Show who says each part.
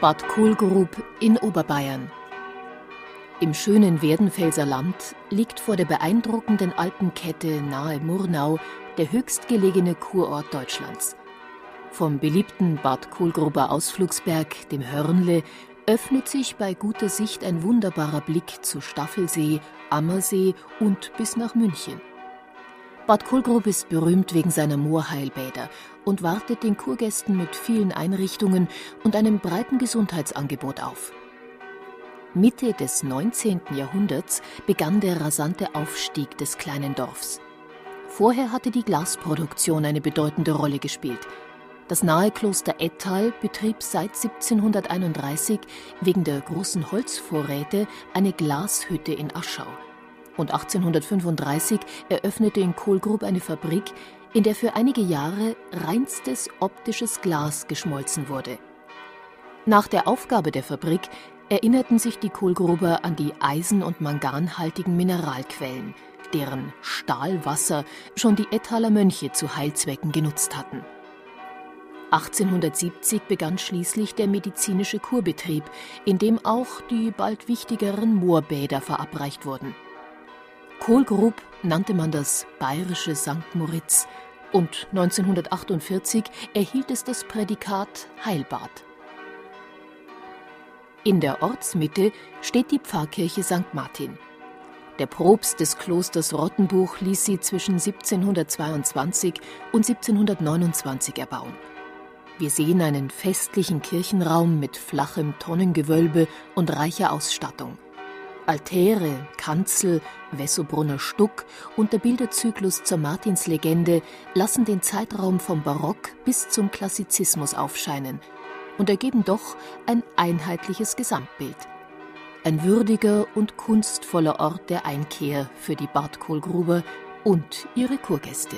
Speaker 1: Bad Kohlgrub in Oberbayern. Im schönen Werdenfelser Land liegt vor der beeindruckenden Alpenkette nahe Murnau der höchstgelegene Kurort Deutschlands. Vom beliebten Bad Kohlgruber Ausflugsberg, dem Hörnle, öffnet sich bei guter Sicht ein wunderbarer Blick zu Staffelsee, Ammersee und bis nach München. Bad Kohlgrub ist berühmt wegen seiner Moorheilbäder und wartet den Kurgästen mit vielen Einrichtungen und einem breiten Gesundheitsangebot auf. Mitte des 19. Jahrhunderts begann der rasante Aufstieg des kleinen Dorfs. Vorher hatte die Glasproduktion eine bedeutende Rolle gespielt. Das nahe Kloster Ettal betrieb seit 1731 wegen der großen Holzvorräte eine Glashütte in Aschau und 1835 eröffnete in Kohlgrub eine Fabrik, in der für einige Jahre reinstes optisches Glas geschmolzen wurde. Nach der Aufgabe der Fabrik erinnerten sich die Kohlgruber an die eisen- und manganhaltigen Mineralquellen, deren Stahlwasser schon die Ettaler Mönche zu Heilzwecken genutzt hatten. 1870 begann schließlich der medizinische Kurbetrieb, in dem auch die bald wichtigeren Moorbäder verabreicht wurden. Kohlgrub nannte man das bayerische St. Moritz und 1948 erhielt es das Prädikat Heilbad. In der Ortsmitte steht die Pfarrkirche St. Martin. Der Propst des Klosters Rottenbuch ließ sie zwischen 1722 und 1729 erbauen. Wir sehen einen festlichen Kirchenraum mit flachem Tonnengewölbe und reicher Ausstattung. Altäre, Kanzel, Wessobrunner Stuck und der Bilderzyklus zur Martinslegende lassen den Zeitraum vom Barock bis zum Klassizismus aufscheinen und ergeben doch ein einheitliches Gesamtbild. Ein würdiger und kunstvoller Ort der Einkehr für die Bartkohlgruber und ihre Kurgäste.